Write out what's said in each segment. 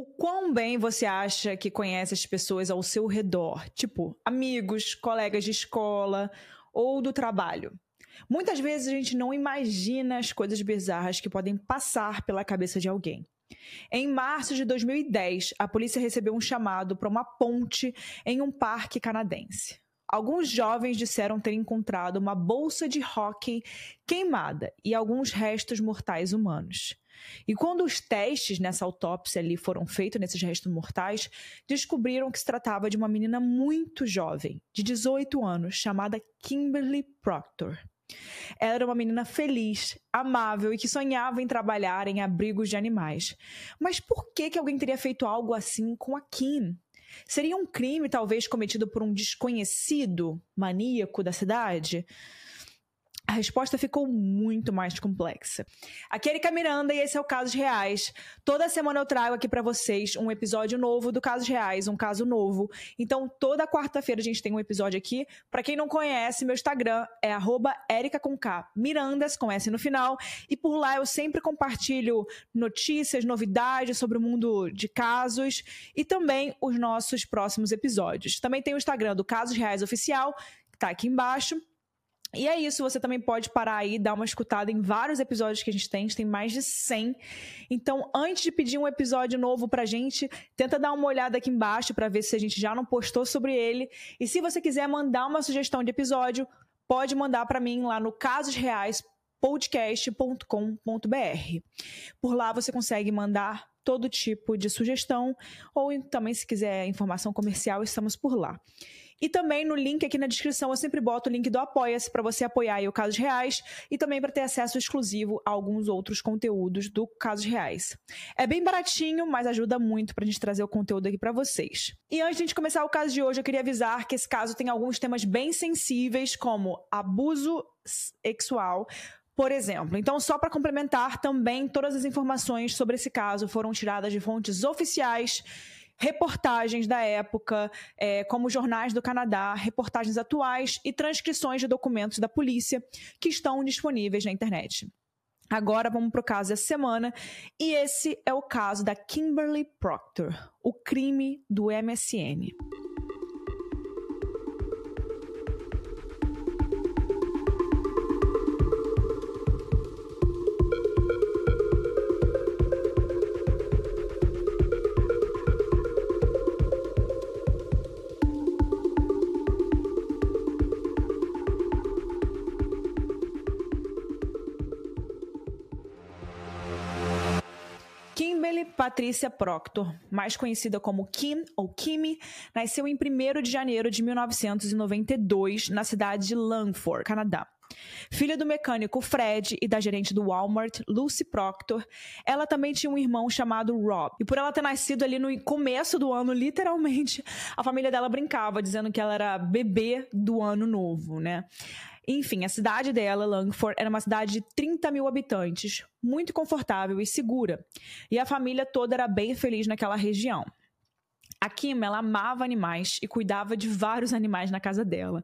O quão bem você acha que conhece as pessoas ao seu redor? Tipo, amigos, colegas de escola ou do trabalho. Muitas vezes a gente não imagina as coisas bizarras que podem passar pela cabeça de alguém. Em março de 2010, a polícia recebeu um chamado para uma ponte em um parque canadense. Alguns jovens disseram ter encontrado uma bolsa de hóquei queimada e alguns restos mortais humanos. E quando os testes nessa autópsia ali foram feitos nesses restos mortais, descobriram que se tratava de uma menina muito jovem, de 18 anos, chamada Kimberly Proctor. Ela era uma menina feliz, amável e que sonhava em trabalhar em abrigos de animais. Mas por que, que alguém teria feito algo assim com a Kim? Seria um crime, talvez, cometido por um desconhecido maníaco da cidade? A resposta ficou muito mais complexa. Aqui é Erika Miranda e esse é o Casos Reais. Toda semana eu trago aqui para vocês um episódio novo do Casos Reais, um caso novo. Então, toda quarta-feira a gente tem um episódio aqui. Para quem não conhece, meu Instagram é @erica_com_k Mirandas, com S no final. E por lá eu sempre compartilho notícias, novidades sobre o mundo de casos e também os nossos próximos episódios. Também tem o Instagram do Casos Reais Oficial, que tá aqui embaixo. E é isso, você também pode parar aí, dar uma escutada em vários episódios que a gente tem, a gente tem mais de 100. Então, antes de pedir um episódio novo pra gente, tenta dar uma olhada aqui embaixo para ver se a gente já não postou sobre ele. E se você quiser mandar uma sugestão de episódio, pode mandar para mim lá no Casos Reais podcast.com.br. Por lá você consegue mandar todo tipo de sugestão ou também se quiser informação comercial, estamos por lá. E também no link aqui na descrição eu sempre boto o link do Apoia-se para você apoiar aí o Casos Reais e também para ter acesso exclusivo a alguns outros conteúdos do Casos Reais. É bem baratinho, mas ajuda muito para a gente trazer o conteúdo aqui para vocês. E antes de a gente começar o caso de hoje, eu queria avisar que esse caso tem alguns temas bem sensíveis, como abuso sexual, por exemplo. Então, só para complementar, também todas as informações sobre esse caso foram tiradas de fontes oficiais reportagens da época, é, como jornais do Canadá, reportagens atuais e transcrições de documentos da polícia que estão disponíveis na internet. Agora vamos para o caso dessa semana, e esse é o caso da Kimberly Proctor, o crime do MSN. Patrícia Proctor, mais conhecida como Kim ou Kimi, nasceu em 1 de janeiro de 1992 na cidade de Langford, Canadá. Filha do mecânico Fred e da gerente do Walmart, Lucy Proctor, ela também tinha um irmão chamado Rob. E por ela ter nascido ali no começo do ano, literalmente, a família dela brincava, dizendo que ela era bebê do ano novo, né? Enfim, a cidade dela, Langford, era uma cidade de 30 mil habitantes, muito confortável e segura. E a família toda era bem feliz naquela região. A Kim, ela amava animais e cuidava de vários animais na casa dela.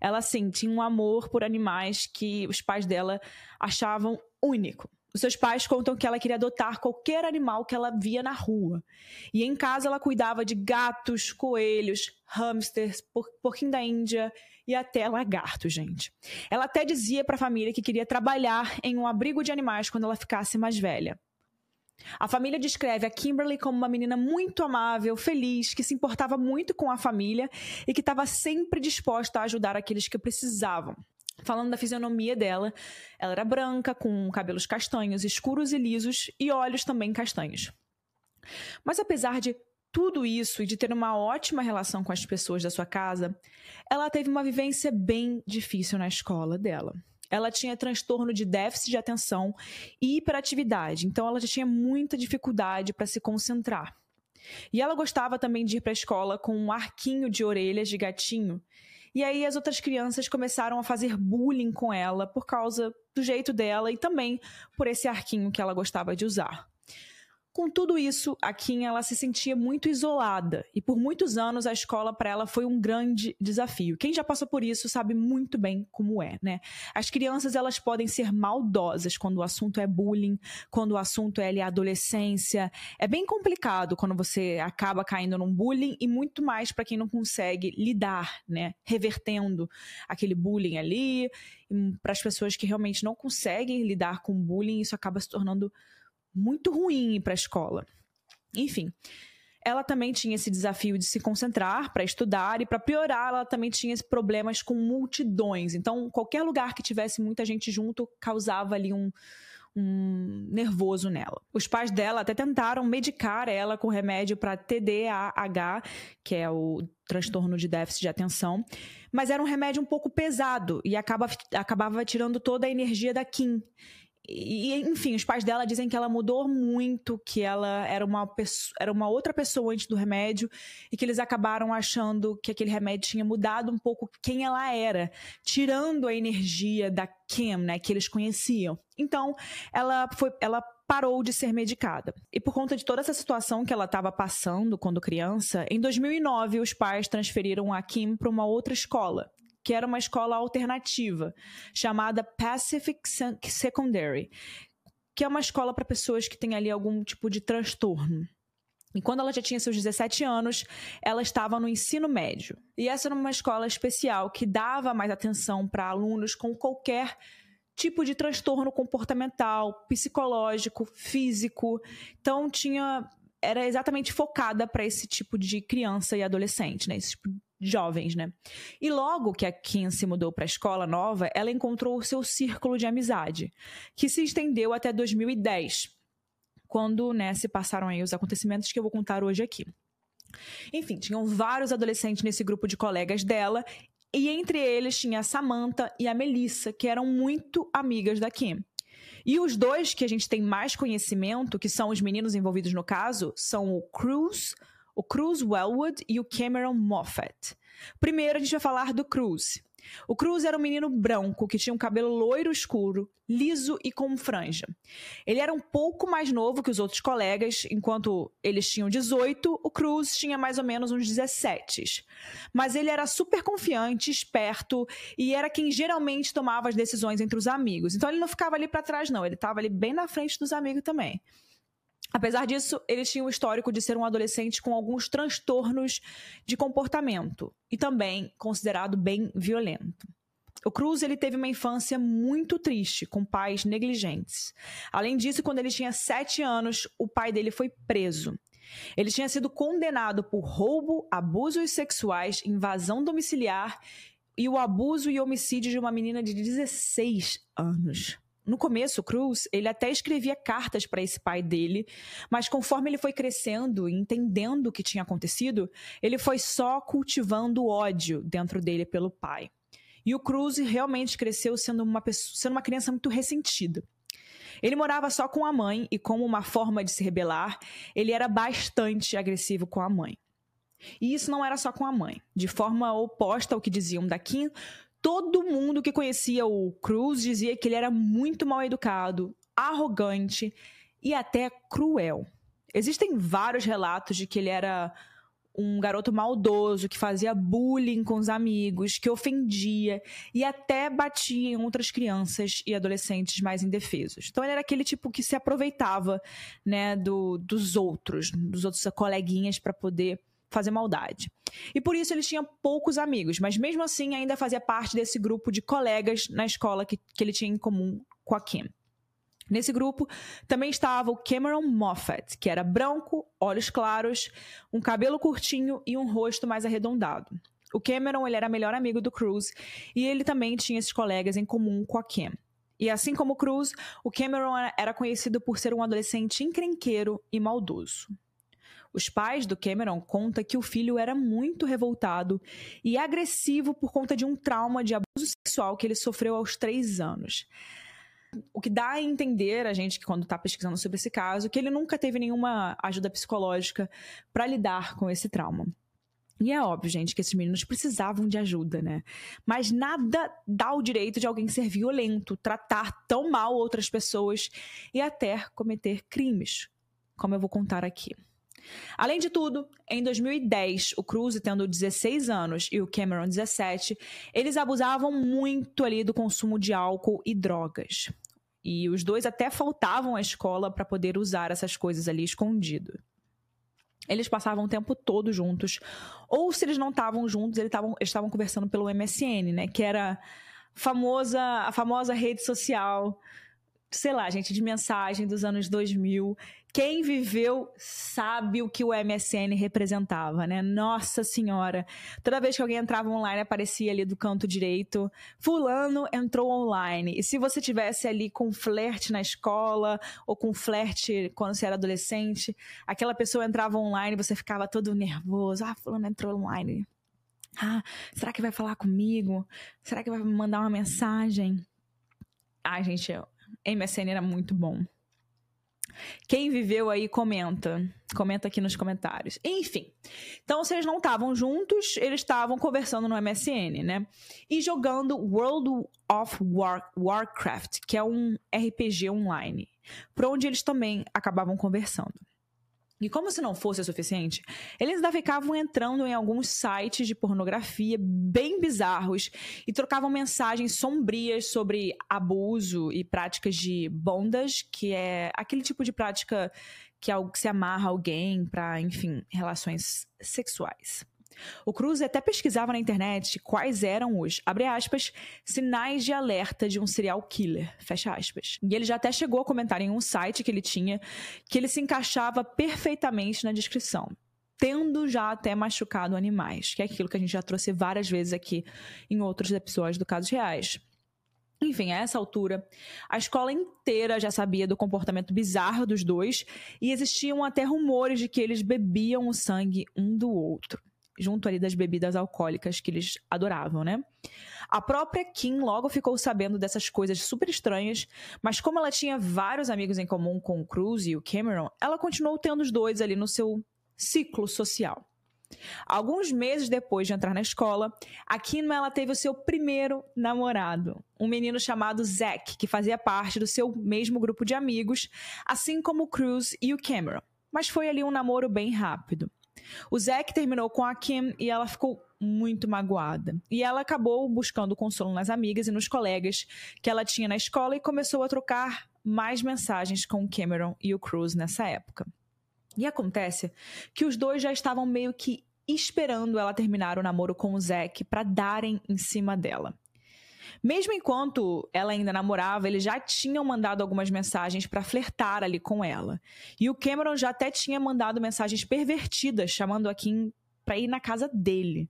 Ela, assim, tinha um amor por animais que os pais dela achavam único. Os seus pais contam que ela queria adotar qualquer animal que ela via na rua. E em casa ela cuidava de gatos, coelhos, hamsters, por porquinho da Índia e até lagarto, gente. Ela até dizia para a família que queria trabalhar em um abrigo de animais quando ela ficasse mais velha. A família descreve a Kimberly como uma menina muito amável, feliz, que se importava muito com a família e que estava sempre disposta a ajudar aqueles que precisavam. Falando da fisionomia dela, ela era branca, com cabelos castanhos, escuros e lisos, e olhos também castanhos. Mas apesar de tudo isso e de ter uma ótima relação com as pessoas da sua casa, ela teve uma vivência bem difícil na escola dela. Ela tinha transtorno de déficit de atenção e hiperatividade, então ela já tinha muita dificuldade para se concentrar. E ela gostava também de ir para a escola com um arquinho de orelhas de gatinho. E aí as outras crianças começaram a fazer bullying com ela por causa do jeito dela e também por esse arquinho que ela gostava de usar. Com tudo isso, a Kim ela se sentia muito isolada e por muitos anos a escola para ela foi um grande desafio. Quem já passou por isso sabe muito bem como é, né? As crianças elas podem ser maldosas quando o assunto é bullying, quando o assunto é ali, adolescência. É bem complicado quando você acaba caindo num bullying e muito mais para quem não consegue lidar, né? Revertendo aquele bullying ali. Para as pessoas que realmente não conseguem lidar com bullying, isso acaba se tornando muito ruim para a escola. Enfim, ela também tinha esse desafio de se concentrar para estudar e para piorar, ela também tinha problemas com multidões. Então, qualquer lugar que tivesse muita gente junto causava ali um, um nervoso nela. Os pais dela até tentaram medicar ela com remédio para TDAH, que é o transtorno de déficit de atenção, mas era um remédio um pouco pesado e acaba, acabava tirando toda a energia da Kim. E, enfim, os pais dela dizem que ela mudou muito, que ela era uma, pessoa, era uma outra pessoa antes do remédio e que eles acabaram achando que aquele remédio tinha mudado um pouco quem ela era, tirando a energia da Kim, né, que eles conheciam. Então, ela foi, ela parou de ser medicada. E por conta de toda essa situação que ela estava passando quando criança, em 2009 os pais transferiram a Kim para uma outra escola que era uma escola alternativa, chamada Pacific Secondary, que é uma escola para pessoas que têm ali algum tipo de transtorno. E quando ela já tinha seus 17 anos, ela estava no ensino médio. E essa era uma escola especial que dava mais atenção para alunos com qualquer tipo de transtorno comportamental, psicológico, físico. Então tinha era exatamente focada para esse tipo de criança e adolescente, né? Esse tipo jovens, né? E logo que a Kim se mudou para a escola nova, ela encontrou o seu círculo de amizade, que se estendeu até 2010, quando né, se passaram aí os acontecimentos que eu vou contar hoje aqui. Enfim, tinham vários adolescentes nesse grupo de colegas dela, e entre eles tinha a Samantha e a Melissa, que eram muito amigas da Kim. E os dois que a gente tem mais conhecimento, que são os meninos envolvidos no caso, são o Cruz, o Cruz Wellwood e o Cameron Moffat. Primeiro, a gente vai falar do Cruz. O Cruz era um menino branco que tinha um cabelo loiro escuro, liso e com franja. Ele era um pouco mais novo que os outros colegas, enquanto eles tinham 18, o Cruz tinha mais ou menos uns 17. Mas ele era super confiante, esperto e era quem geralmente tomava as decisões entre os amigos. Então ele não ficava ali para trás não, ele estava ali bem na frente dos amigos também. Apesar disso, ele tinha um histórico de ser um adolescente com alguns transtornos de comportamento e também considerado bem violento. O Cruz ele teve uma infância muito triste, com pais negligentes. Além disso, quando ele tinha sete anos, o pai dele foi preso. Ele tinha sido condenado por roubo, abusos sexuais, invasão domiciliar e o abuso e homicídio de uma menina de 16 anos no começo, Cruz, ele até escrevia cartas para esse pai dele, mas conforme ele foi crescendo e entendendo o que tinha acontecido, ele foi só cultivando ódio dentro dele pelo pai. E o Cruz realmente cresceu sendo uma, pessoa, sendo uma criança muito ressentida. Ele morava só com a mãe e, como uma forma de se rebelar, ele era bastante agressivo com a mãe. E isso não era só com a mãe. De forma oposta ao que diziam da Kim, Todo mundo que conhecia o Cruz dizia que ele era muito mal educado, arrogante e até cruel. Existem vários relatos de que ele era um garoto maldoso que fazia bullying com os amigos, que ofendia e até batia em outras crianças e adolescentes mais indefesos. Então ele era aquele tipo que se aproveitava, né, do, dos outros, dos outros coleguinhas para poder fazer maldade. E por isso ele tinha poucos amigos, mas mesmo assim ainda fazia parte desse grupo de colegas na escola que, que ele tinha em comum com a Kim. Nesse grupo também estava o Cameron Moffat, que era branco, olhos claros, um cabelo curtinho e um rosto mais arredondado. O Cameron ele era melhor amigo do Cruz e ele também tinha esses colegas em comum com a Kim. E assim como o Cruz, o Cameron era conhecido por ser um adolescente encrenqueiro e maldoso. Os pais do Cameron contam que o filho era muito revoltado e agressivo por conta de um trauma de abuso sexual que ele sofreu aos três anos. O que dá a entender a gente que quando está pesquisando sobre esse caso, que ele nunca teve nenhuma ajuda psicológica para lidar com esse trauma. E é óbvio, gente, que esses meninos precisavam de ajuda, né? Mas nada dá o direito de alguém ser violento, tratar tão mal outras pessoas e até cometer crimes, como eu vou contar aqui. Além de tudo, em 2010, o Cruz tendo 16 anos e o Cameron 17, eles abusavam muito ali do consumo de álcool e drogas. E os dois até faltavam à escola para poder usar essas coisas ali escondido. Eles passavam o tempo todo juntos. Ou se eles não estavam juntos, eles estavam conversando pelo MSN, né? Que era famosa, a famosa rede social sei lá, gente, de mensagem dos anos 2000. Quem viveu sabe o que o MSN representava, né? Nossa Senhora. Toda vez que alguém entrava online, aparecia ali do canto direito: Fulano entrou online. E se você tivesse ali com flerte na escola, ou com flerte quando você era adolescente, aquela pessoa entrava online e você ficava todo nervoso: Ah, Fulano entrou online. Ah, será que vai falar comigo? Será que vai me mandar uma mensagem? Ai, gente, MSN era muito bom. Quem viveu aí, comenta. Comenta aqui nos comentários. Enfim. Então, se eles não estavam juntos, eles estavam conversando no MSN, né? E jogando World of War Warcraft, que é um RPG online. Por onde eles também acabavam conversando. E como se não fosse o suficiente, eles ainda ficavam entrando em alguns sites de pornografia bem bizarros e trocavam mensagens sombrias sobre abuso e práticas de bondage, que é aquele tipo de prática que, é se amarra alguém para, enfim, relações sexuais. O Cruz até pesquisava na internet quais eram os, abre aspas, sinais de alerta de um serial killer, fecha aspas. E ele já até chegou a comentar em um site que ele tinha que ele se encaixava perfeitamente na descrição tendo já até machucado animais, que é aquilo que a gente já trouxe várias vezes aqui em outros episódios do Casos Reais. Enfim, a essa altura, a escola inteira já sabia do comportamento bizarro dos dois e existiam até rumores de que eles bebiam o sangue um do outro junto ali das bebidas alcoólicas que eles adoravam, né? A própria Kim logo ficou sabendo dessas coisas super estranhas, mas como ela tinha vários amigos em comum com o Cruz e o Cameron, ela continuou tendo os dois ali no seu ciclo social. Alguns meses depois de entrar na escola, a Kim ela teve o seu primeiro namorado, um menino chamado Zack, que fazia parte do seu mesmo grupo de amigos, assim como o Cruz e o Cameron. Mas foi ali um namoro bem rápido. O Zack terminou com a Kim e ela ficou muito magoada. E ela acabou buscando consolo nas amigas e nos colegas que ela tinha na escola e começou a trocar mais mensagens com o Cameron e o Cruz nessa época. E acontece que os dois já estavam meio que esperando ela terminar o namoro com o Zack para darem em cima dela. Mesmo enquanto ela ainda namorava, eles já tinham mandado algumas mensagens para flertar ali com ela. E o Cameron já até tinha mandado mensagens pervertidas, chamando a Kim para ir na casa dele.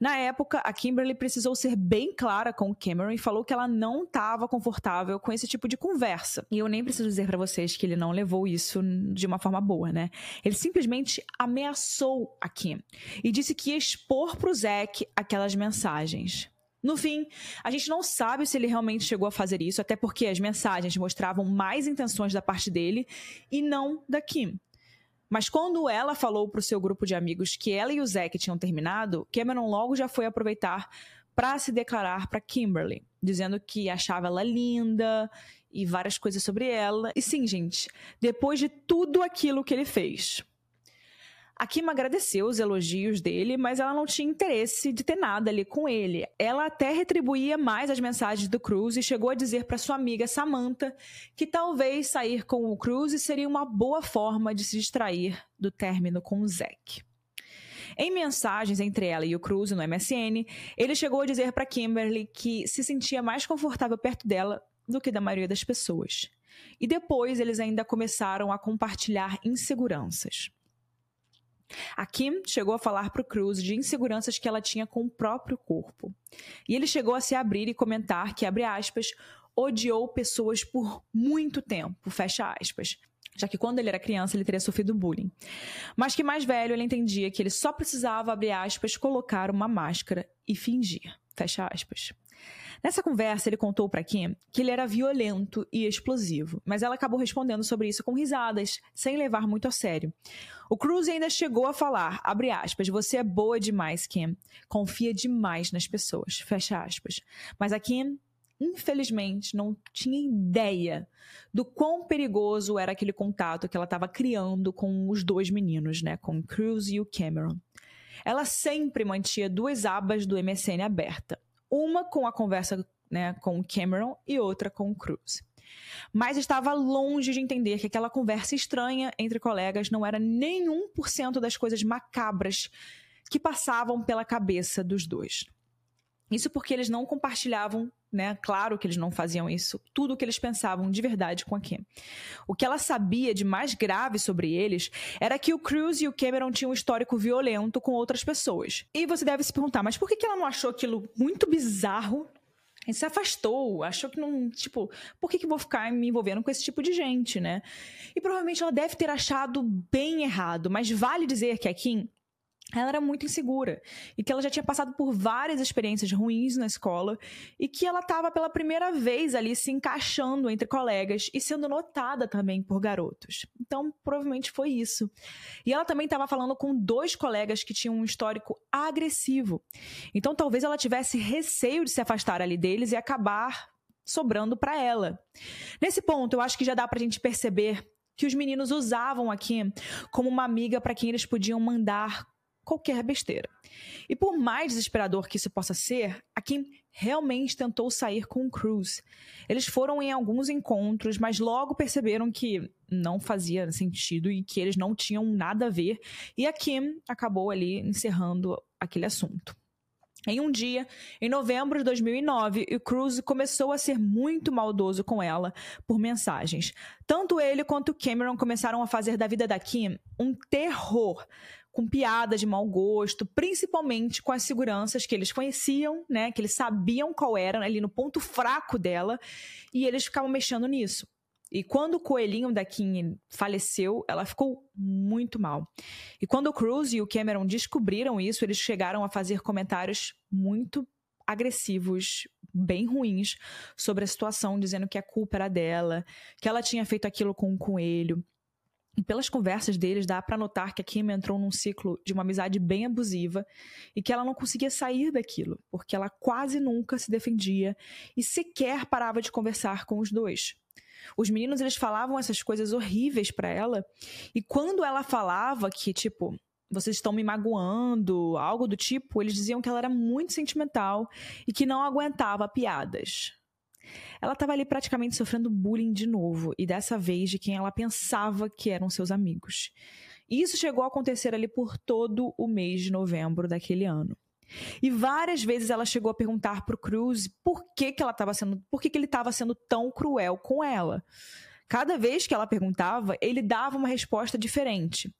Na época, a Kimberly precisou ser bem clara com o Cameron e falou que ela não estava confortável com esse tipo de conversa. E eu nem preciso dizer para vocês que ele não levou isso de uma forma boa, né? Ele simplesmente ameaçou a Kim e disse que ia expor pro Zack aquelas mensagens. No fim, a gente não sabe se ele realmente chegou a fazer isso, até porque as mensagens mostravam mais intenções da parte dele e não da Kim. Mas quando ela falou para o seu grupo de amigos que ela e o Zack tinham terminado, Cameron logo já foi aproveitar para se declarar para Kimberly, dizendo que achava ela linda e várias coisas sobre ela. E sim, gente, depois de tudo aquilo que ele fez, a Kim agradeceu os elogios dele, mas ela não tinha interesse de ter nada ali com ele. Ela até retribuía mais as mensagens do Cruz e chegou a dizer para sua amiga Samantha que talvez sair com o Cruz seria uma boa forma de se distrair do término com o Zack. Em mensagens entre ela e o Cruz no MSN, ele chegou a dizer para Kimberly que se sentia mais confortável perto dela do que da maioria das pessoas. E depois eles ainda começaram a compartilhar inseguranças. A Kim chegou a falar para o Cruz de inseguranças que ela tinha com o próprio corpo. E ele chegou a se abrir e comentar que, abre aspas, odiou pessoas por muito tempo, fecha aspas. Já que quando ele era criança ele teria sofrido bullying. Mas que mais velho ele entendia que ele só precisava, abrir aspas, colocar uma máscara e fingir, fecha aspas. Nessa conversa, ele contou para Kim que ele era violento e explosivo, mas ela acabou respondendo sobre isso com risadas, sem levar muito a sério. O Cruz ainda chegou a falar, aspas, você é boa demais, Kim. Confia demais nas pessoas, fecha aspas. Mas a Kim infelizmente, não tinha ideia do quão perigoso era aquele contato que ela estava criando com os dois meninos, né, com o Cruz e o Cameron. Ela sempre mantinha duas abas do MSN aberta uma com a conversa né, com Cameron e outra com Cruz. Mas estava longe de entender que aquela conversa estranha entre colegas não era nenhum por cento das coisas macabras que passavam pela cabeça dos dois. Isso porque eles não compartilhavam, né? Claro que eles não faziam isso, tudo o que eles pensavam de verdade com a Kim. O que ela sabia de mais grave sobre eles era que o Cruz e o Cameron tinham um histórico violento com outras pessoas. E você deve se perguntar, mas por que ela não achou aquilo muito bizarro e se afastou, achou que não, tipo, por que, que vou ficar me envolvendo com esse tipo de gente, né? E provavelmente ela deve ter achado bem errado, mas vale dizer que a Kim ela era muito insegura e que ela já tinha passado por várias experiências ruins na escola e que ela estava pela primeira vez ali se encaixando entre colegas e sendo notada também por garotos. Então, provavelmente foi isso. E ela também estava falando com dois colegas que tinham um histórico agressivo. Então, talvez ela tivesse receio de se afastar ali deles e acabar sobrando para ela. Nesse ponto, eu acho que já dá para a gente perceber que os meninos usavam a Kim como uma amiga para quem eles podiam mandar qualquer besteira. E por mais desesperador que isso possa ser, a Kim realmente tentou sair com o Cruz. Eles foram em alguns encontros, mas logo perceberam que não fazia sentido e que eles não tinham nada a ver, e a Kim acabou ali encerrando aquele assunto. Em um dia, em novembro de 2009, o Cruz começou a ser muito maldoso com ela por mensagens. Tanto ele quanto Cameron começaram a fazer da vida da Kim um terror, com piadas de mau gosto, principalmente com as seguranças que eles conheciam, né, que eles sabiam qual era ali no ponto fraco dela, e eles ficavam mexendo nisso. E quando o coelhinho da Kim faleceu, ela ficou muito mal. E quando o Cruz e o Cameron descobriram isso, eles chegaram a fazer comentários muito agressivos, bem ruins, sobre a situação, dizendo que a culpa era dela, que ela tinha feito aquilo com o coelho. E pelas conversas deles, dá para notar que a Kim entrou num ciclo de uma amizade bem abusiva e que ela não conseguia sair daquilo, porque ela quase nunca se defendia e sequer parava de conversar com os dois. Os meninos eles falavam essas coisas horríveis para ela, e quando ela falava que tipo, vocês estão me magoando, algo do tipo, eles diziam que ela era muito sentimental e que não aguentava piadas. Ela estava ali praticamente sofrendo bullying de novo, e dessa vez de quem ela pensava que eram seus amigos. E isso chegou a acontecer ali por todo o mês de novembro daquele ano. E várias vezes ela chegou a perguntar pro Cruz por que, que ela estava sendo, por que, que ele estava sendo tão cruel com ela. Cada vez que ela perguntava, ele dava uma resposta diferente.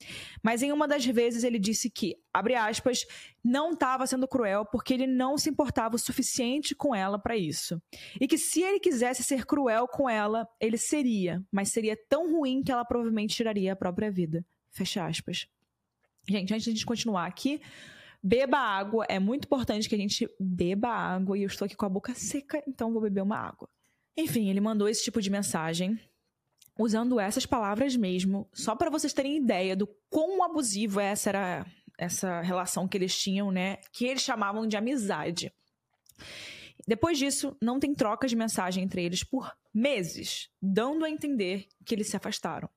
Mas em uma das vezes ele disse que, abre aspas, não estava sendo cruel porque ele não se importava o suficiente com ela para isso. E que se ele quisesse ser cruel com ela, ele seria, mas seria tão ruim que ela provavelmente tiraria a própria vida. Fecha aspas. Gente, antes de a gente continuar aqui, beba água. É muito importante que a gente beba água. E eu estou aqui com a boca seca, então vou beber uma água. Enfim, ele mandou esse tipo de mensagem usando essas palavras mesmo, só para vocês terem ideia do quão abusivo essa era essa relação que eles tinham, né? Que eles chamavam de amizade. Depois disso, não tem trocas de mensagem entre eles por meses, dando a entender que eles se afastaram.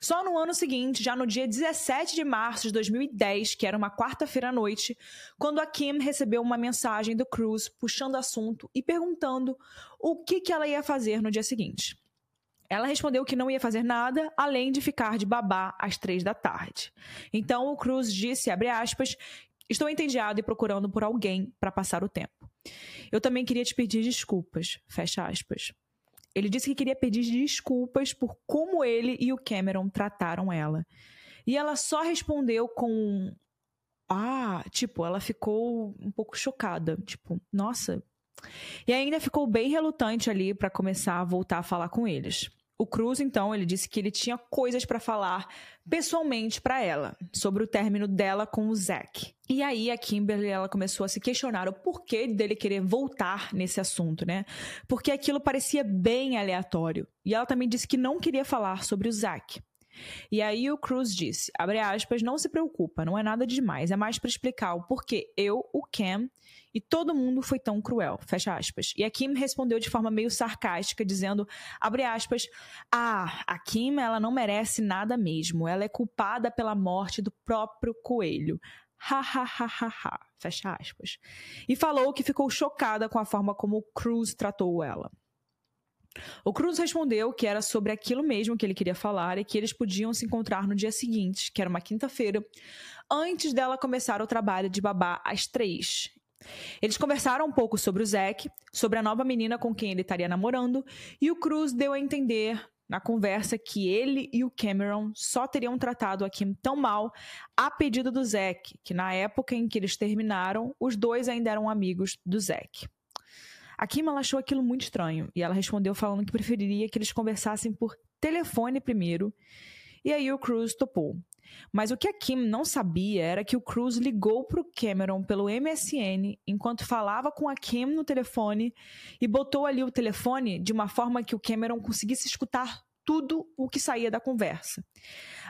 Só no ano seguinte, já no dia 17 de março de 2010, que era uma quarta-feira à noite, quando a Kim recebeu uma mensagem do Cruz puxando assunto e perguntando o que, que ela ia fazer no dia seguinte. Ela respondeu que não ia fazer nada além de ficar de babá às três da tarde. Então o Cruz disse, abre aspas, estou entediado e procurando por alguém para passar o tempo. Eu também queria te pedir desculpas, fecha aspas. Ele disse que queria pedir desculpas por como ele e o Cameron trataram ela. E ela só respondeu com. Ah, tipo, ela ficou um pouco chocada. Tipo, nossa. E ainda ficou bem relutante ali para começar a voltar a falar com eles. O Cruz, então, ele disse que ele tinha coisas para falar pessoalmente para ela sobre o término dela com o Zack. E aí a Kimberly ela começou a se questionar o porquê dele querer voltar nesse assunto, né? Porque aquilo parecia bem aleatório. E ela também disse que não queria falar sobre o Zack. E aí o Cruz disse, abre aspas, não se preocupa, não é nada demais, é mais para explicar o porquê eu, o Cam e todo mundo foi tão cruel, fecha aspas. E a Kim respondeu de forma meio sarcástica, dizendo, abre aspas, ah, a Kim, ela não merece nada mesmo, ela é culpada pela morte do próprio coelho. Ha, ha, ha, ha, ha, fecha aspas. E falou que ficou chocada com a forma como o Cruz tratou ela. O Cruz respondeu que era sobre aquilo mesmo que ele queria falar e que eles podiam se encontrar no dia seguinte, que era uma quinta-feira, antes dela começar o trabalho de babá às três. Eles conversaram um pouco sobre o Zack, sobre a nova menina com quem ele estaria namorando, e o Cruz deu a entender na conversa que ele e o Cameron só teriam tratado a Kim tão mal a pedido do Zack, que na época em que eles terminaram, os dois ainda eram amigos do Zack. A Kim achou aquilo muito estranho e ela respondeu falando que preferiria que eles conversassem por telefone primeiro. E aí o Cruz topou. Mas o que a Kim não sabia era que o Cruz ligou para o Cameron pelo MSN enquanto falava com a Kim no telefone e botou ali o telefone de uma forma que o Cameron conseguisse escutar tudo o que saía da conversa.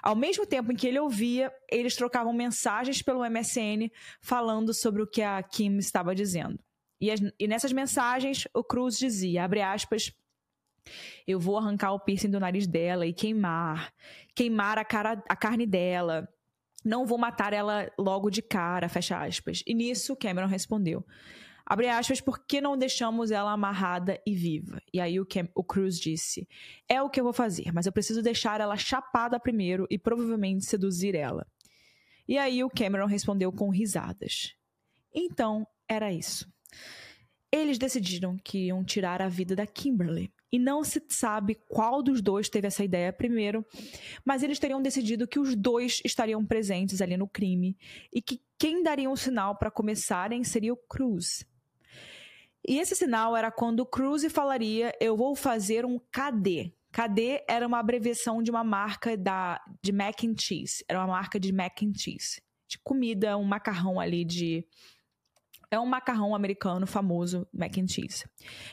Ao mesmo tempo em que ele ouvia, eles trocavam mensagens pelo MSN falando sobre o que a Kim estava dizendo. E, as, e nessas mensagens, o Cruz dizia, abre aspas, eu vou arrancar o piercing do nariz dela e queimar, queimar a, cara, a carne dela. Não vou matar ela logo de cara, fecha aspas. E nisso, Cameron respondeu, abre aspas, por que não deixamos ela amarrada e viva? E aí o, Cam o Cruz disse, é o que eu vou fazer, mas eu preciso deixar ela chapada primeiro e provavelmente seduzir ela. E aí o Cameron respondeu com risadas. Então, era isso. Eles decidiram que iam tirar a vida da Kimberly. E não se sabe qual dos dois teve essa ideia primeiro, mas eles teriam decidido que os dois estariam presentes ali no crime e que quem daria um sinal para começarem seria o Cruz. E esse sinal era quando o Cruz falaria: Eu vou fazer um KD. KD era uma abreviação de uma marca da, de mac and cheese. Era uma marca de mac and cheese. De comida, um macarrão ali de é um macarrão americano famoso, mac and cheese.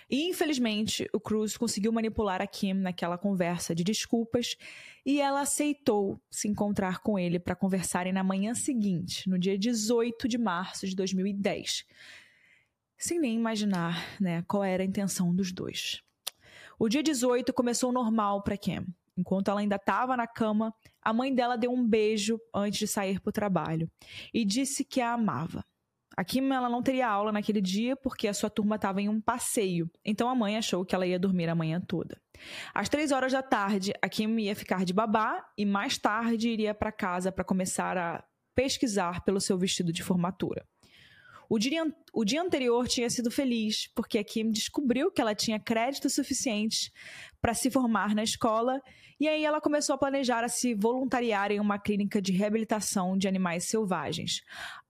E infelizmente, o Cruz conseguiu manipular a Kim naquela conversa de desculpas e ela aceitou se encontrar com ele para conversarem na manhã seguinte, no dia 18 de março de 2010. Sem nem imaginar, né, qual era a intenção dos dois. O dia 18 começou normal para Kim. Enquanto ela ainda estava na cama, a mãe dela deu um beijo antes de sair para o trabalho e disse que a amava. A Kim ela não teria aula naquele dia porque a sua turma estava em um passeio, então a mãe achou que ela ia dormir a manhã toda. Às três horas da tarde, a Kim ia ficar de babá e mais tarde iria para casa para começar a pesquisar pelo seu vestido de formatura. O dia, o dia anterior tinha sido feliz, porque a Kim descobriu que ela tinha créditos suficientes para se formar na escola, e aí ela começou a planejar a se voluntariar em uma clínica de reabilitação de animais selvagens,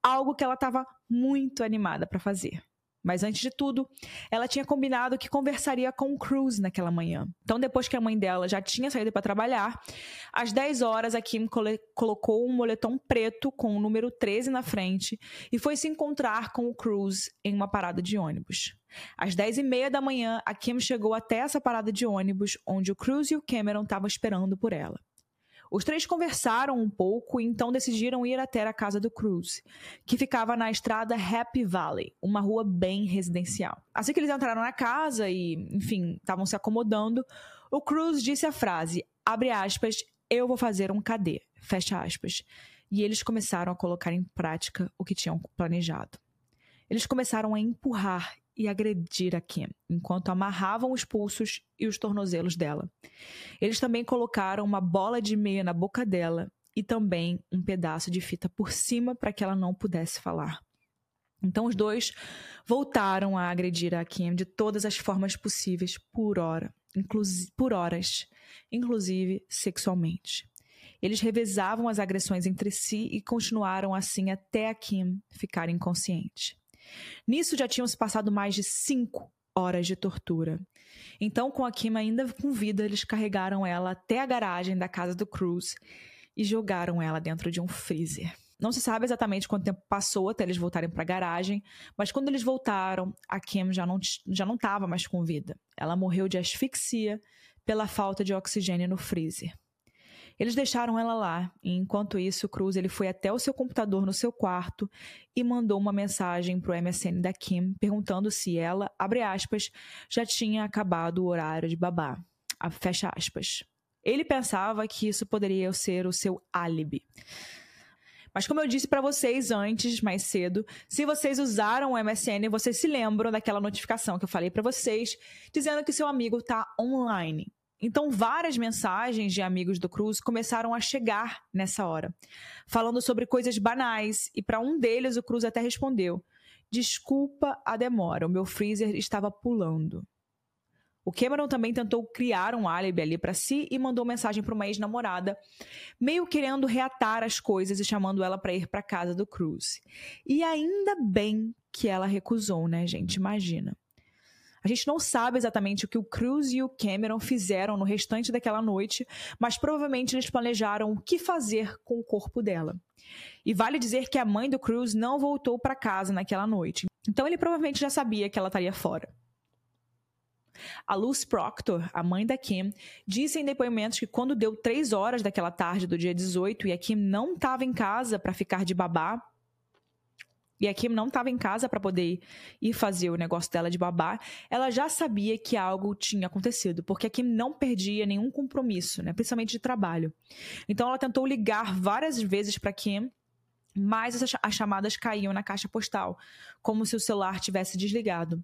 algo que ela estava muito animada para fazer. Mas antes de tudo, ela tinha combinado que conversaria com o Cruz naquela manhã. Então, depois que a mãe dela já tinha saído para trabalhar, às 10 horas a Kim colocou um moletom preto com o número 13 na frente e foi se encontrar com o Cruz em uma parada de ônibus. Às 10 e meia da manhã, a Kim chegou até essa parada de ônibus, onde o Cruz e o Cameron estavam esperando por ela. Os três conversaram um pouco e então decidiram ir até a casa do Cruz, que ficava na estrada Happy Valley, uma rua bem residencial. Assim que eles entraram na casa e, enfim, estavam se acomodando, o Cruz disse a frase, abre aspas, eu vou fazer um KD, fecha aspas. E eles começaram a colocar em prática o que tinham planejado. Eles começaram a empurrar e agredir a Kim, enquanto amarravam os pulsos e os tornozelos dela. Eles também colocaram uma bola de meia na boca dela e também um pedaço de fita por cima para que ela não pudesse falar. Então os dois voltaram a agredir a Kim de todas as formas possíveis por hora. por horas, inclusive sexualmente. Eles revezavam as agressões entre si e continuaram assim até a Kim ficar inconsciente. Nisso já tinham se passado mais de cinco horas de tortura. Então, com a Kim ainda com vida, eles carregaram ela até a garagem da casa do Cruz e jogaram ela dentro de um freezer. Não se sabe exatamente quanto tempo passou até eles voltarem para a garagem, mas quando eles voltaram, a Kim já não já não estava mais com vida. Ela morreu de asfixia pela falta de oxigênio no freezer. Eles deixaram ela lá, enquanto isso, Cruz ele foi até o seu computador no seu quarto e mandou uma mensagem para o MSN da Kim perguntando se ela, abre aspas, já tinha acabado o horário de babá. Fecha aspas. Ele pensava que isso poderia ser o seu álibi. Mas como eu disse para vocês antes, mais cedo, se vocês usaram o MSN, vocês se lembram daquela notificação que eu falei para vocês, dizendo que seu amigo está online. Então, várias mensagens de amigos do Cruz começaram a chegar nessa hora, falando sobre coisas banais, e para um deles o Cruz até respondeu: Desculpa a demora, o meu freezer estava pulando. O Cameron também tentou criar um álibi ali para si e mandou mensagem para uma ex-namorada, meio querendo reatar as coisas e chamando ela para ir para casa do Cruz. E ainda bem que ela recusou, né, gente? Imagina. A gente não sabe exatamente o que o Cruz e o Cameron fizeram no restante daquela noite, mas provavelmente eles planejaram o que fazer com o corpo dela. E vale dizer que a mãe do Cruz não voltou para casa naquela noite. Então ele provavelmente já sabia que ela estaria fora. A Luz Proctor, a mãe da Kim, disse em depoimentos que quando deu três horas daquela tarde do dia 18 e a Kim não estava em casa para ficar de babá, e a Kim não estava em casa para poder ir fazer o negócio dela de babá, ela já sabia que algo tinha acontecido, porque a Kim não perdia nenhum compromisso, né, principalmente de trabalho. Então ela tentou ligar várias vezes para Kim, mas as chamadas caíam na caixa postal, como se o celular tivesse desligado.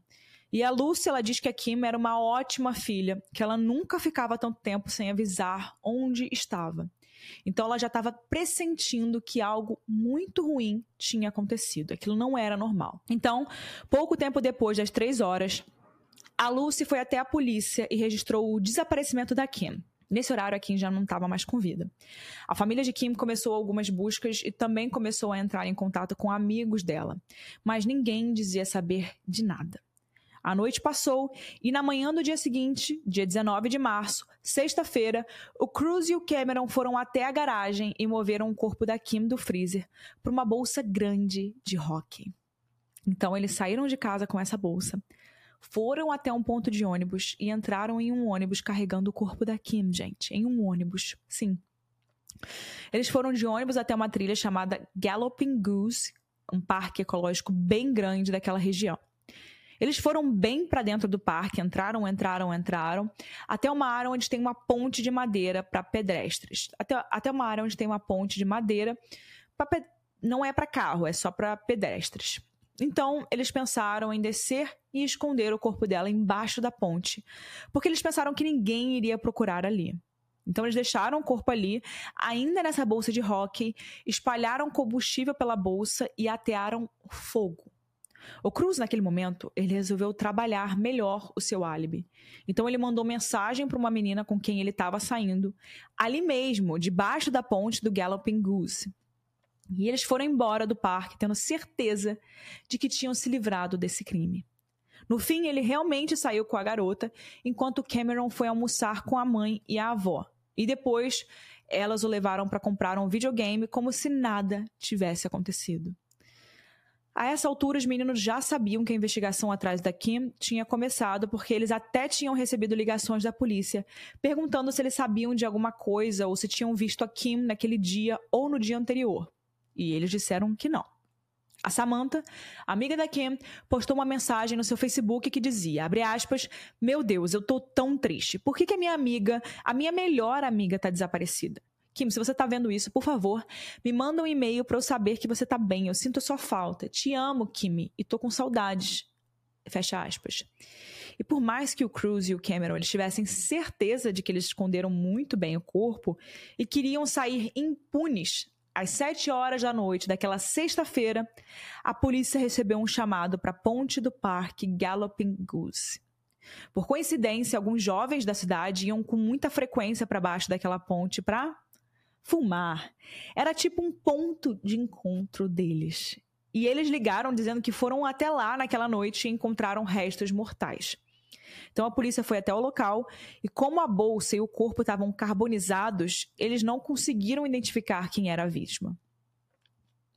E a Lucy, ela diz que a Kim era uma ótima filha, que ela nunca ficava tanto tempo sem avisar onde estava. Então ela já estava pressentindo que algo muito ruim tinha acontecido. Aquilo não era normal. Então, pouco tempo depois das três horas, a Lucy foi até a polícia e registrou o desaparecimento da Kim. Nesse horário, a Kim já não estava mais com vida. A família de Kim começou algumas buscas e também começou a entrar em contato com amigos dela, mas ninguém dizia saber de nada. A noite passou e na manhã do dia seguinte, dia 19 de março, sexta-feira, o Cruz e o Cameron foram até a garagem e moveram o corpo da Kim do freezer para uma bolsa grande de hockey. Então eles saíram de casa com essa bolsa, foram até um ponto de ônibus e entraram em um ônibus carregando o corpo da Kim, gente, em um ônibus, sim. Eles foram de ônibus até uma trilha chamada Galloping Goose, um parque ecológico bem grande daquela região. Eles foram bem para dentro do parque, entraram, entraram, entraram, até uma área onde tem uma ponte de madeira para pedestres. Até, até uma área onde tem uma ponte de madeira, pe... não é para carro, é só para pedestres. Então, eles pensaram em descer e esconder o corpo dela embaixo da ponte, porque eles pensaram que ninguém iria procurar ali. Então, eles deixaram o corpo ali, ainda nessa bolsa de hóquei, espalharam combustível pela bolsa e atearam fogo. O Cruz, naquele momento, ele resolveu trabalhar melhor o seu álibi. Então ele mandou mensagem para uma menina com quem ele estava saindo, ali mesmo, debaixo da ponte do Galloping Goose. E eles foram embora do parque tendo certeza de que tinham se livrado desse crime. No fim, ele realmente saiu com a garota, enquanto Cameron foi almoçar com a mãe e a avó. E depois, elas o levaram para comprar um videogame como se nada tivesse acontecido. A essa altura, os meninos já sabiam que a investigação atrás da Kim tinha começado, porque eles até tinham recebido ligações da polícia perguntando se eles sabiam de alguma coisa ou se tinham visto a Kim naquele dia ou no dia anterior. E eles disseram que não. A Samantha, amiga da Kim, postou uma mensagem no seu Facebook que dizia, aspas, meu Deus, eu tô tão triste. Por que, que a minha amiga, a minha melhor amiga, tá desaparecida? Kim, se você está vendo isso, por favor, me manda um e-mail para eu saber que você está bem. Eu sinto a sua falta. Te amo, Kim, e tô com saudades. Fecha aspas. E por mais que o Cruz e o Cameron eles tivessem certeza de que eles esconderam muito bem o corpo e queriam sair impunes às sete horas da noite daquela sexta-feira, a polícia recebeu um chamado para a ponte do parque Galloping Goose. Por coincidência, alguns jovens da cidade iam com muita frequência para baixo daquela ponte para fumar. Era tipo um ponto de encontro deles. E eles ligaram dizendo que foram até lá naquela noite e encontraram restos mortais. Então a polícia foi até o local e, como a bolsa e o corpo estavam carbonizados, eles não conseguiram identificar quem era a vítima.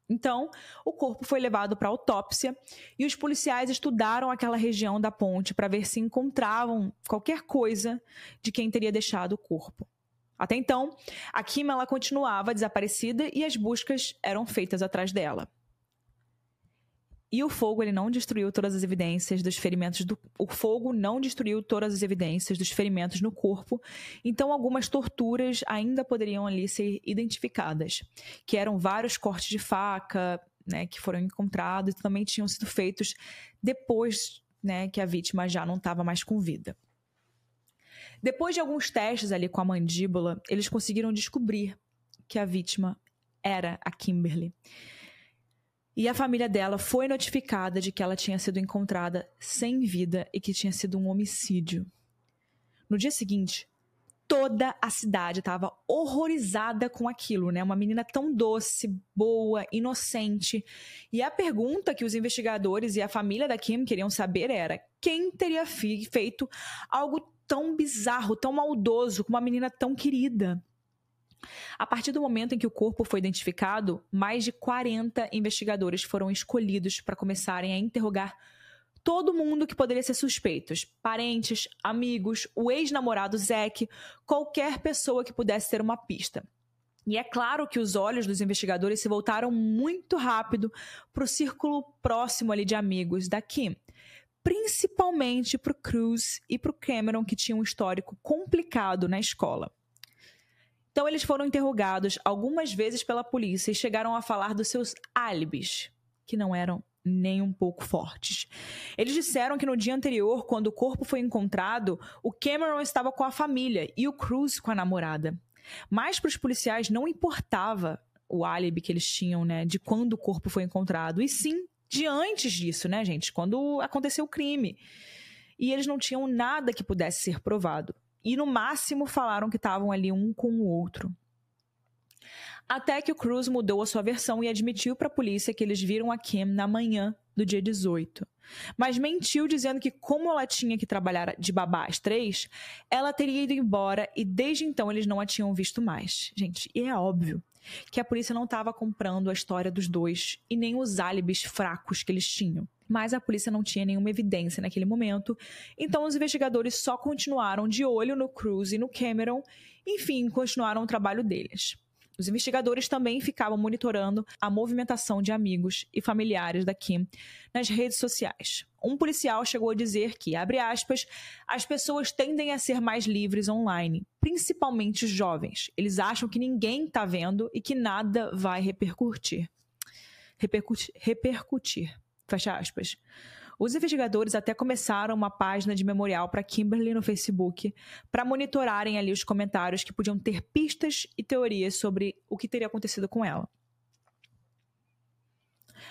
Então, o corpo foi levado para autópsia e os policiais estudaram aquela região da ponte para ver se encontravam qualquer coisa de quem teria deixado o corpo. Até então, a Kim ela continuava desaparecida e as buscas eram feitas atrás dela. E o fogo ele não destruiu todas as evidências dos ferimentos do o fogo não destruiu todas as evidências dos ferimentos no corpo, então algumas torturas ainda poderiam ali ser identificadas, que eram vários cortes de faca, né, que foram encontrados e também tinham sido feitos depois, né, que a vítima já não estava mais com vida. Depois de alguns testes ali com a mandíbula, eles conseguiram descobrir que a vítima era a Kimberly. E a família dela foi notificada de que ela tinha sido encontrada sem vida e que tinha sido um homicídio. No dia seguinte, toda a cidade estava horrorizada com aquilo, né? Uma menina tão doce, boa, inocente. E a pergunta que os investigadores e a família da Kim queriam saber era: quem teria feito algo tão bizarro, tão maldoso com uma menina tão querida? A partir do momento em que o corpo foi identificado, mais de 40 investigadores foram escolhidos para começarem a interrogar todo mundo que poderia ser suspeitos: parentes, amigos, o ex-namorado Zack, qualquer pessoa que pudesse ter uma pista. E é claro que os olhos dos investigadores se voltaram muito rápido para o círculo próximo ali de amigos da Kim, principalmente para o Cruz e para o Cameron, que tinham um histórico complicado na escola. Então, eles foram interrogados algumas vezes pela polícia e chegaram a falar dos seus álibis, que não eram nem um pouco fortes. Eles disseram que no dia anterior, quando o corpo foi encontrado, o Cameron estava com a família e o Cruz com a namorada. Mas para os policiais não importava o álibi que eles tinham, né, de quando o corpo foi encontrado, e sim de antes disso, né, gente, quando aconteceu o crime. E eles não tinham nada que pudesse ser provado e no máximo falaram que estavam ali um com o outro. Até que o Cruz mudou a sua versão e admitiu para a polícia que eles viram a Kim na manhã do dia 18. Mas mentiu dizendo que, como ela tinha que trabalhar de babá às três, ela teria ido embora e desde então eles não a tinham visto mais. Gente, e é óbvio que a polícia não estava comprando a história dos dois e nem os álibis fracos que eles tinham mas a polícia não tinha nenhuma evidência naquele momento, então os investigadores só continuaram de olho no Cruz e no Cameron, enfim, continuaram o trabalho deles. Os investigadores também ficavam monitorando a movimentação de amigos e familiares da Kim nas redes sociais. Um policial chegou a dizer que, abre aspas, as pessoas tendem a ser mais livres online, principalmente os jovens. Eles acham que ninguém está vendo e que nada vai repercutir. Repercutir. repercutir. Fecha aspas. Os investigadores até começaram uma página de memorial para Kimberly no Facebook para monitorarem ali os comentários que podiam ter pistas e teorias sobre o que teria acontecido com ela.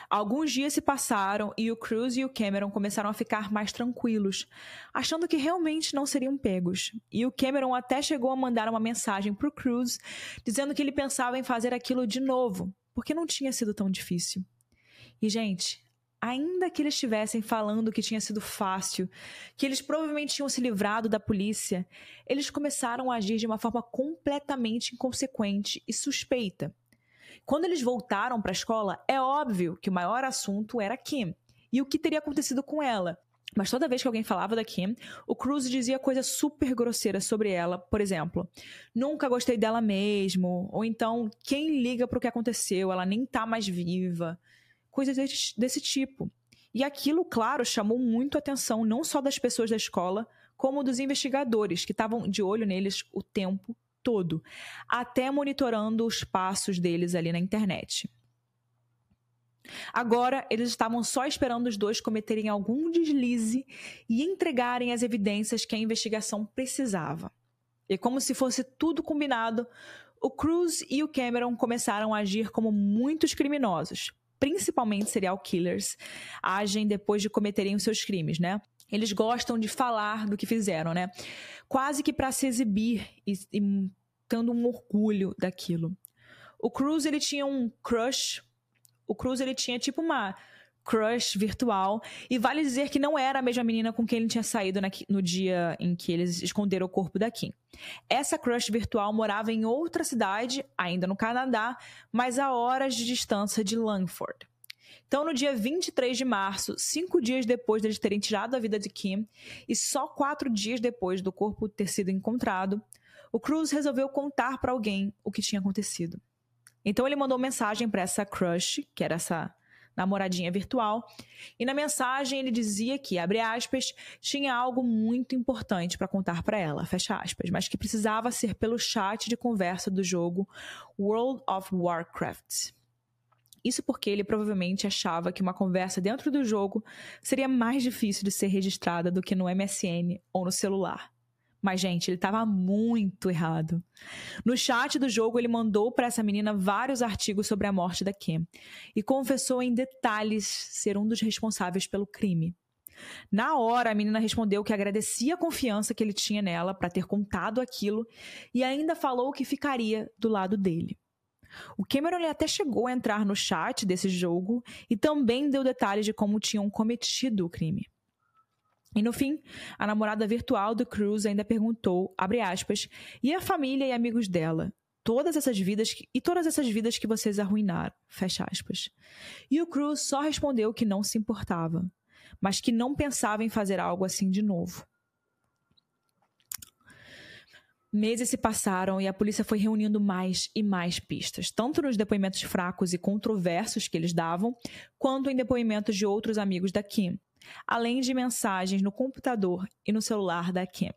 Alguns dias se passaram e o Cruz e o Cameron começaram a ficar mais tranquilos, achando que realmente não seriam pegos. E o Cameron até chegou a mandar uma mensagem para o Cruz dizendo que ele pensava em fazer aquilo de novo, porque não tinha sido tão difícil. E, gente, ainda que eles estivessem falando que tinha sido fácil, que eles provavelmente tinham se livrado da polícia, eles começaram a agir de uma forma completamente inconsequente e suspeita. Quando eles voltaram para a escola, é óbvio que o maior assunto era Kim e o que teria acontecido com ela. Mas toda vez que alguém falava da Kim, o Cruz dizia coisas super grosseiras sobre ela. Por exemplo, nunca gostei dela mesmo. Ou então, quem liga para o que aconteceu? Ela nem tá mais viva coisas desse, desse tipo. E aquilo, claro, chamou muito a atenção não só das pessoas da escola, como dos investigadores, que estavam de olho neles o tempo todo, até monitorando os passos deles ali na internet. Agora, eles estavam só esperando os dois cometerem algum deslize e entregarem as evidências que a investigação precisava. E como se fosse tudo combinado, o Cruz e o Cameron começaram a agir como muitos criminosos, principalmente serial killers, agem depois de cometerem os seus crimes, né? Eles gostam de falar do que fizeram, né? Quase que para se exibir e, e tendo um orgulho daquilo. O Cruz ele tinha um crush. O Cruz ele tinha tipo uma crush virtual. E vale dizer que não era a mesma menina com quem ele tinha saído na, no dia em que eles esconderam o corpo da Kim. Essa crush virtual morava em outra cidade, ainda no Canadá, mas a horas de distância de Langford. Então, no dia 23 de março, cinco dias depois deles terem tirado a vida de Kim, e só quatro dias depois do corpo ter sido encontrado, o Cruz resolveu contar para alguém o que tinha acontecido. Então, ele mandou mensagem para essa crush, que era essa namoradinha virtual, e na mensagem ele dizia que, abre aspas, tinha algo muito importante para contar para ela, fecha aspas, mas que precisava ser pelo chat de conversa do jogo World of Warcraft. Isso porque ele provavelmente achava que uma conversa dentro do jogo seria mais difícil de ser registrada do que no MSN ou no celular. Mas, gente, ele estava muito errado. No chat do jogo, ele mandou para essa menina vários artigos sobre a morte da Kim e confessou em detalhes ser um dos responsáveis pelo crime. Na hora, a menina respondeu que agradecia a confiança que ele tinha nela para ter contado aquilo e ainda falou que ficaria do lado dele. O Cameron até chegou a entrar no chat desse jogo e também deu detalhes de como tinham cometido o crime. E no fim, a namorada virtual do Cruz ainda perguntou, abre aspas, e a família e amigos dela? Todas essas vidas que, e todas essas vidas que vocês arruinaram, fecha aspas. E o Cruz só respondeu que não se importava, mas que não pensava em fazer algo assim de novo. Meses se passaram e a polícia foi reunindo mais e mais pistas, tanto nos depoimentos fracos e controversos que eles davam, quanto em depoimentos de outros amigos da Kim, além de mensagens no computador e no celular da Kim.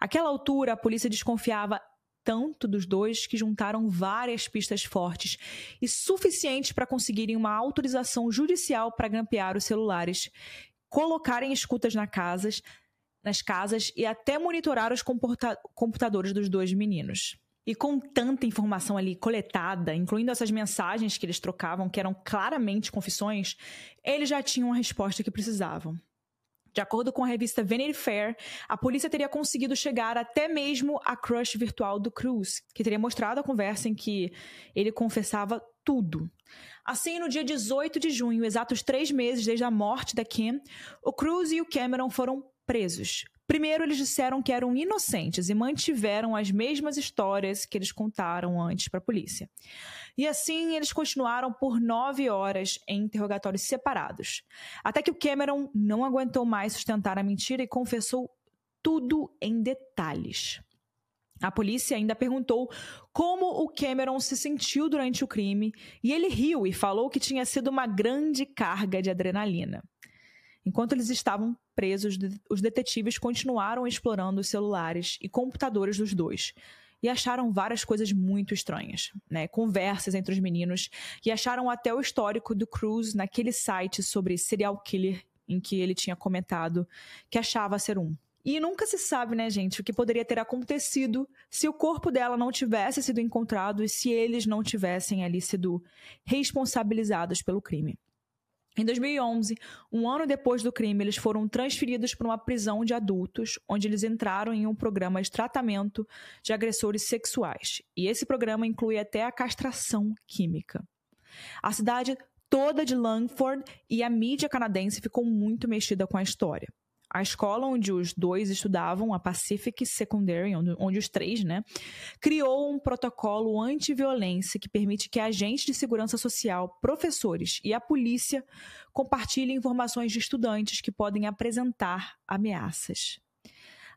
Àquela altura, a polícia desconfiava tanto dos dois que juntaram várias pistas fortes e suficientes para conseguirem uma autorização judicial para grampear os celulares, colocarem escutas na casas, nas casas e até monitorar os computadores dos dois meninos. E com tanta informação ali coletada, incluindo essas mensagens que eles trocavam, que eram claramente confissões, eles já tinham a resposta que precisavam. De acordo com a revista Vanity Fair, a polícia teria conseguido chegar até mesmo à crush virtual do Cruz, que teria mostrado a conversa em que ele confessava tudo. Assim, no dia 18 de junho, exatos três meses desde a morte da Kim, o Cruz e o Cameron foram presos. Primeiro, eles disseram que eram inocentes e mantiveram as mesmas histórias que eles contaram antes para a polícia. E assim, eles continuaram por nove horas em interrogatórios separados. Até que o Cameron não aguentou mais sustentar a mentira e confessou tudo em detalhes. A polícia ainda perguntou como o Cameron se sentiu durante o crime e ele riu e falou que tinha sido uma grande carga de adrenalina. Enquanto eles estavam presos, os detetives continuaram explorando os celulares e computadores dos dois e acharam várias coisas muito estranhas, né? Conversas entre os meninos e acharam até o histórico do Cruz naquele site sobre serial killer em que ele tinha comentado que achava ser um. E nunca se sabe, né, gente, o que poderia ter acontecido se o corpo dela não tivesse sido encontrado e se eles não tivessem ali sido responsabilizados pelo crime. Em 2011, um ano depois do crime, eles foram transferidos para uma prisão de adultos, onde eles entraram em um programa de tratamento de agressores sexuais. E esse programa inclui até a castração química. A cidade toda de Langford e a mídia canadense ficou muito mexida com a história a escola onde os dois estudavam, a Pacific Secondary, onde, onde os três, né, criou um protocolo anti-violência que permite que agentes de segurança social, professores e a polícia compartilhem informações de estudantes que podem apresentar ameaças.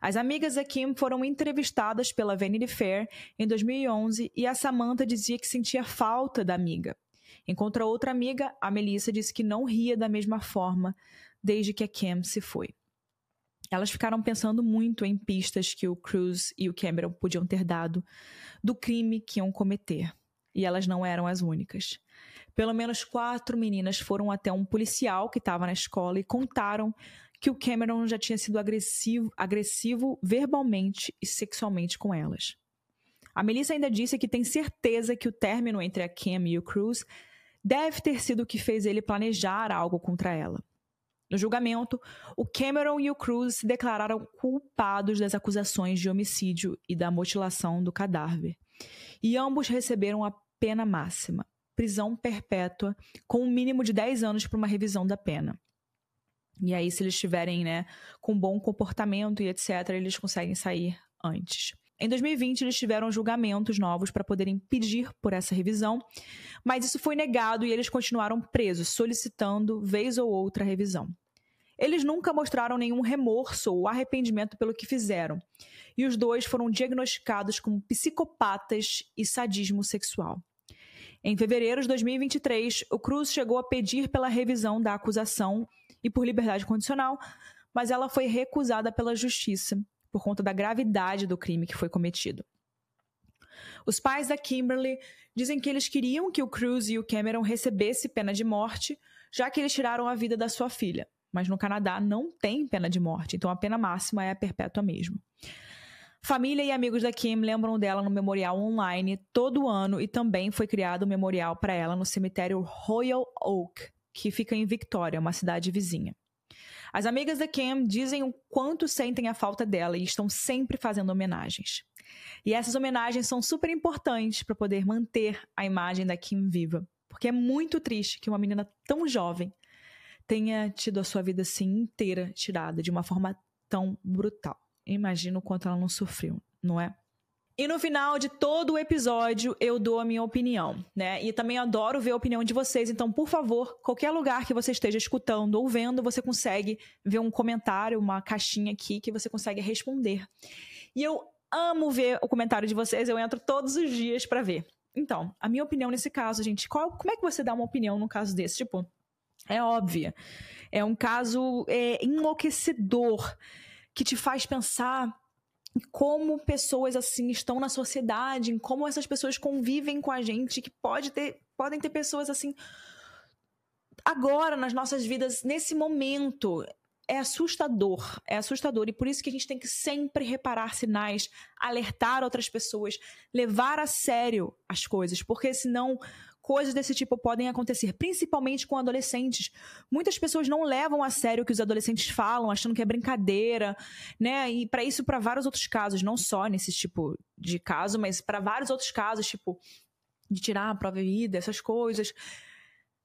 As amigas da Kim foram entrevistadas pela Vanity Fair em 2011 e a Samantha dizia que sentia falta da amiga. Enquanto a outra amiga, a Melissa, disse que não ria da mesma forma desde que a Kim se foi. Elas ficaram pensando muito em pistas que o Cruz e o Cameron podiam ter dado do crime que iam cometer. E elas não eram as únicas. Pelo menos quatro meninas foram até um policial que estava na escola e contaram que o Cameron já tinha sido agressivo, agressivo verbalmente e sexualmente com elas. A Melissa ainda disse que tem certeza que o término entre a Cam e o Cruz deve ter sido o que fez ele planejar algo contra ela. No julgamento, o Cameron e o Cruz se declararam culpados das acusações de homicídio e da mutilação do cadáver. E ambos receberam a pena máxima, prisão perpétua, com um mínimo de 10 anos para uma revisão da pena. E aí, se eles estiverem né, com bom comportamento e etc., eles conseguem sair antes. Em 2020, eles tiveram julgamentos novos para poderem pedir por essa revisão, mas isso foi negado e eles continuaram presos, solicitando, vez ou outra, revisão. Eles nunca mostraram nenhum remorso ou arrependimento pelo que fizeram, e os dois foram diagnosticados como psicopatas e sadismo sexual. Em fevereiro de 2023, o Cruz chegou a pedir pela revisão da acusação e por liberdade condicional, mas ela foi recusada pela justiça por conta da gravidade do crime que foi cometido. Os pais da Kimberly dizem que eles queriam que o Cruz e o Cameron recebessem pena de morte, já que eles tiraram a vida da sua filha. Mas no Canadá não tem pena de morte, então a pena máxima é a perpétua mesmo. Família e amigos da Kim lembram dela no memorial online todo ano e também foi criado um memorial para ela no cemitério Royal Oak, que fica em Victoria, uma cidade vizinha. As amigas da Kim dizem o quanto sentem a falta dela e estão sempre fazendo homenagens. E essas homenagens são super importantes para poder manter a imagem da Kim viva, porque é muito triste que uma menina tão jovem tenha tido a sua vida assim inteira tirada de uma forma tão brutal. Imagino o quanto ela não sofreu, não é? E no final de todo o episódio, eu dou a minha opinião, né? E também adoro ver a opinião de vocês. Então, por favor, qualquer lugar que você esteja escutando ou vendo, você consegue ver um comentário, uma caixinha aqui que você consegue responder. E eu amo ver o comentário de vocês, eu entro todos os dias para ver. Então, a minha opinião nesse caso, gente, qual, como é que você dá uma opinião num caso desse? Tipo, é óbvia. É um caso é, enlouquecedor que te faz pensar em como pessoas assim estão na sociedade, em como essas pessoas convivem com a gente, que pode ter, podem ter pessoas assim agora nas nossas vidas, nesse momento. É assustador, é assustador. E por isso que a gente tem que sempre reparar sinais, alertar outras pessoas, levar a sério as coisas, porque senão coisas desse tipo podem acontecer, principalmente com adolescentes. Muitas pessoas não levam a sério o que os adolescentes falam, achando que é brincadeira, né? E para isso, para vários outros casos, não só nesse tipo de caso, mas para vários outros casos, tipo de tirar a prova vida, essas coisas.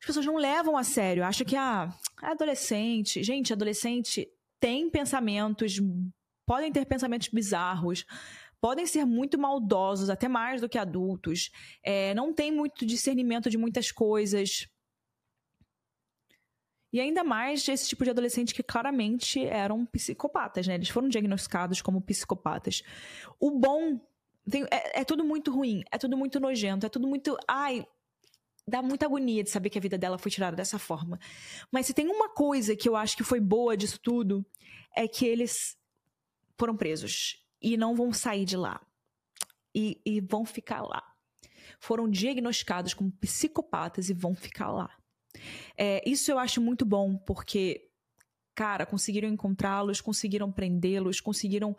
As pessoas não levam a sério, acham que ah, é adolescente. Gente, adolescente tem pensamentos, podem ter pensamentos bizarros podem ser muito maldosos, até mais do que adultos, é, não tem muito discernimento de muitas coisas. E ainda mais esse tipo de adolescente que claramente eram psicopatas, né? Eles foram diagnosticados como psicopatas. O bom. Tem, é, é tudo muito ruim, é tudo muito nojento, é tudo muito. Ai, dá muita agonia de saber que a vida dela foi tirada dessa forma. Mas se tem uma coisa que eu acho que foi boa disso tudo, é que eles foram presos e não vão sair de lá. E, e vão ficar lá. Foram diagnosticados como psicopatas e vão ficar lá. É, isso eu acho muito bom, porque, cara, conseguiram encontrá-los, conseguiram prendê-los, conseguiram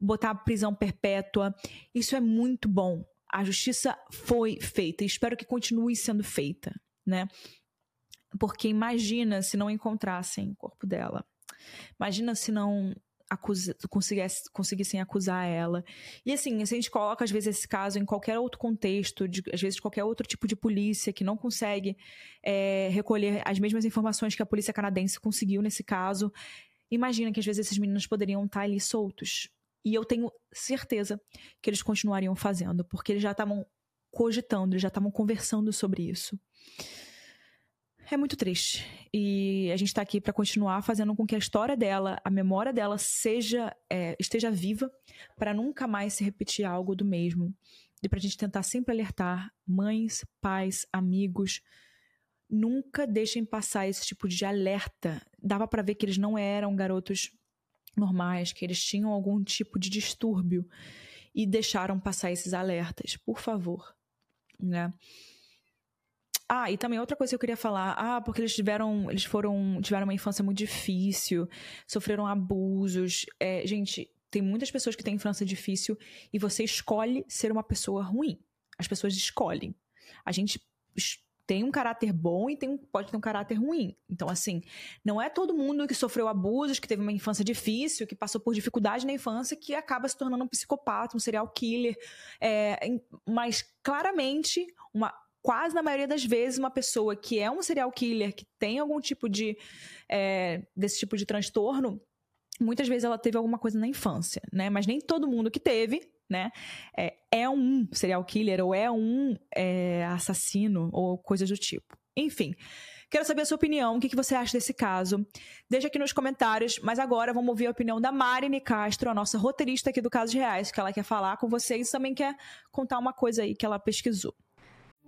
botar prisão perpétua. Isso é muito bom. A justiça foi feita e espero que continue sendo feita, né? Porque imagina se não encontrassem o corpo dela. Imagina se não acusa, conseguissem acusar ela. E assim, se a gente coloca, às vezes, esse caso em qualquer outro contexto, de, às vezes qualquer outro tipo de polícia que não consegue é, recolher as mesmas informações que a polícia canadense conseguiu nesse caso, imagina que às vezes esses meninos poderiam estar ali soltos. E eu tenho certeza que eles continuariam fazendo, porque eles já estavam cogitando, eles já estavam conversando sobre isso é muito triste. E a gente está aqui para continuar fazendo com que a história dela, a memória dela, seja é, esteja viva, para nunca mais se repetir algo do mesmo. E para a gente tentar sempre alertar mães, pais, amigos, nunca deixem passar esse tipo de alerta. Dava para ver que eles não eram garotos normais, que eles tinham algum tipo de distúrbio e deixaram passar esses alertas. Por favor, né? Ah, e também outra coisa que eu queria falar, ah, porque eles tiveram, eles foram, tiveram uma infância muito difícil, sofreram abusos. É, gente, tem muitas pessoas que têm infância difícil e você escolhe ser uma pessoa ruim. As pessoas escolhem. A gente tem um caráter bom e tem, pode ter um caráter ruim. Então, assim, não é todo mundo que sofreu abusos, que teve uma infância difícil, que passou por dificuldade na infância, que acaba se tornando um psicopata, um serial killer. É, mas, claramente, uma quase na maioria das vezes, uma pessoa que é um serial killer, que tem algum tipo de. É, desse tipo de transtorno, muitas vezes ela teve alguma coisa na infância, né? Mas nem todo mundo que teve, né? É, é um serial killer ou é um é, assassino ou coisas do tipo. Enfim. Quero saber a sua opinião, o que, que você acha desse caso. Deixa aqui nos comentários, mas agora vamos ouvir a opinião da Marine Castro, a nossa roteirista aqui do Casos Reais, que ela quer falar com vocês e também quer contar uma coisa aí que ela pesquisou.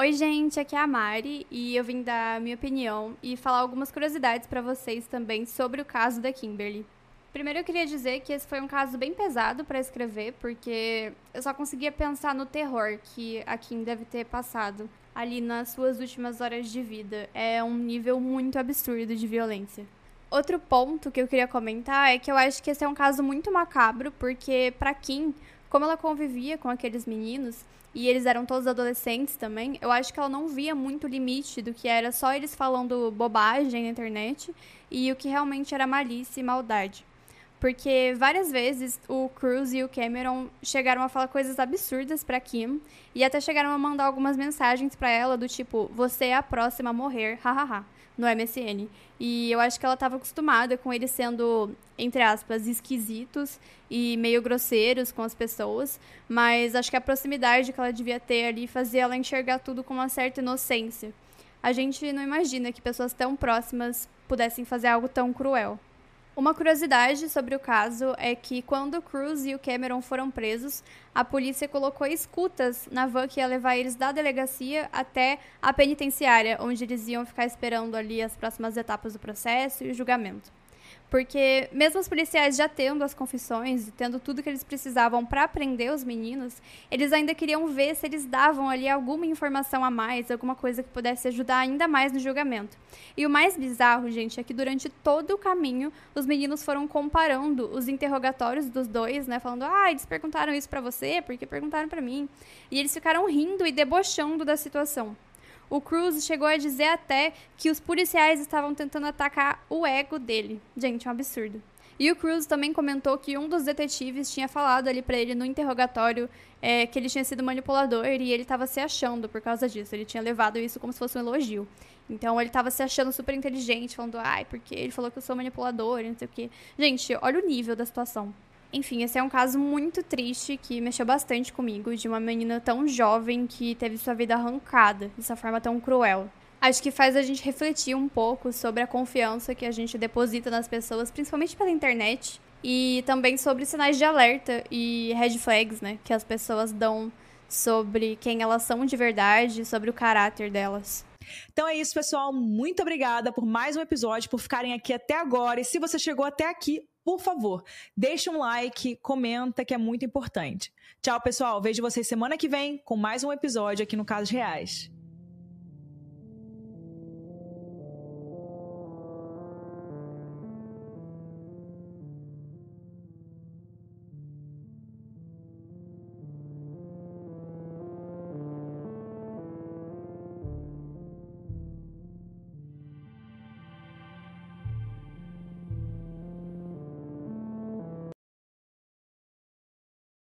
Oi, gente, aqui é a Mari e eu vim dar minha opinião e falar algumas curiosidades para vocês também sobre o caso da Kimberly. Primeiro eu queria dizer que esse foi um caso bem pesado para escrever, porque eu só conseguia pensar no terror que a Kim deve ter passado ali nas suas últimas horas de vida. É um nível muito absurdo de violência. Outro ponto que eu queria comentar é que eu acho que esse é um caso muito macabro, porque para Kim, como ela convivia com aqueles meninos, e eles eram todos adolescentes também, eu acho que ela não via muito limite do que era só eles falando bobagem na internet e o que realmente era malícia e maldade. Porque várias vezes o Cruz e o Cameron chegaram a falar coisas absurdas para Kim e até chegaram a mandar algumas mensagens para ela do tipo: "Você é a próxima a morrer", hahaha no MSN. E eu acho que ela estava acostumada com eles sendo, entre aspas, esquisitos e meio grosseiros com as pessoas, mas acho que a proximidade que ela devia ter ali fazia ela enxergar tudo com uma certa inocência. A gente não imagina que pessoas tão próximas pudessem fazer algo tão cruel. Uma curiosidade sobre o caso é que quando Cruz e o Cameron foram presos, a polícia colocou escutas na van que ia levar eles da delegacia até a penitenciária, onde eles iam ficar esperando ali as próximas etapas do processo e o julgamento. Porque mesmo os policiais já tendo as confissões e tendo tudo que eles precisavam para prender os meninos, eles ainda queriam ver se eles davam ali alguma informação a mais, alguma coisa que pudesse ajudar ainda mais no julgamento. E o mais bizarro, gente, é que durante todo o caminho os meninos foram comparando os interrogatórios dos dois, né, falando: "Ah, eles perguntaram isso para você porque perguntaram para mim". E eles ficaram rindo e debochando da situação. O Cruz chegou a dizer até que os policiais estavam tentando atacar o ego dele. Gente, um absurdo. E o Cruz também comentou que um dos detetives tinha falado ali para ele no interrogatório é, que ele tinha sido manipulador e ele estava se achando por causa disso. Ele tinha levado isso como se fosse um elogio. Então ele estava se achando super inteligente, falando, ai, porque ele falou que eu sou manipulador, não sei o quê. Gente, olha o nível da situação. Enfim, esse é um caso muito triste que mexeu bastante comigo, de uma menina tão jovem que teve sua vida arrancada dessa forma tão cruel. Acho que faz a gente refletir um pouco sobre a confiança que a gente deposita nas pessoas, principalmente pela internet, e também sobre sinais de alerta e red flags, né, que as pessoas dão sobre quem elas são de verdade, sobre o caráter delas. Então é isso, pessoal. Muito obrigada por mais um episódio, por ficarem aqui até agora. E se você chegou até aqui, por favor, deixa um like, comenta, que é muito importante. Tchau, pessoal. Vejo vocês semana que vem com mais um episódio aqui no Casos Reais.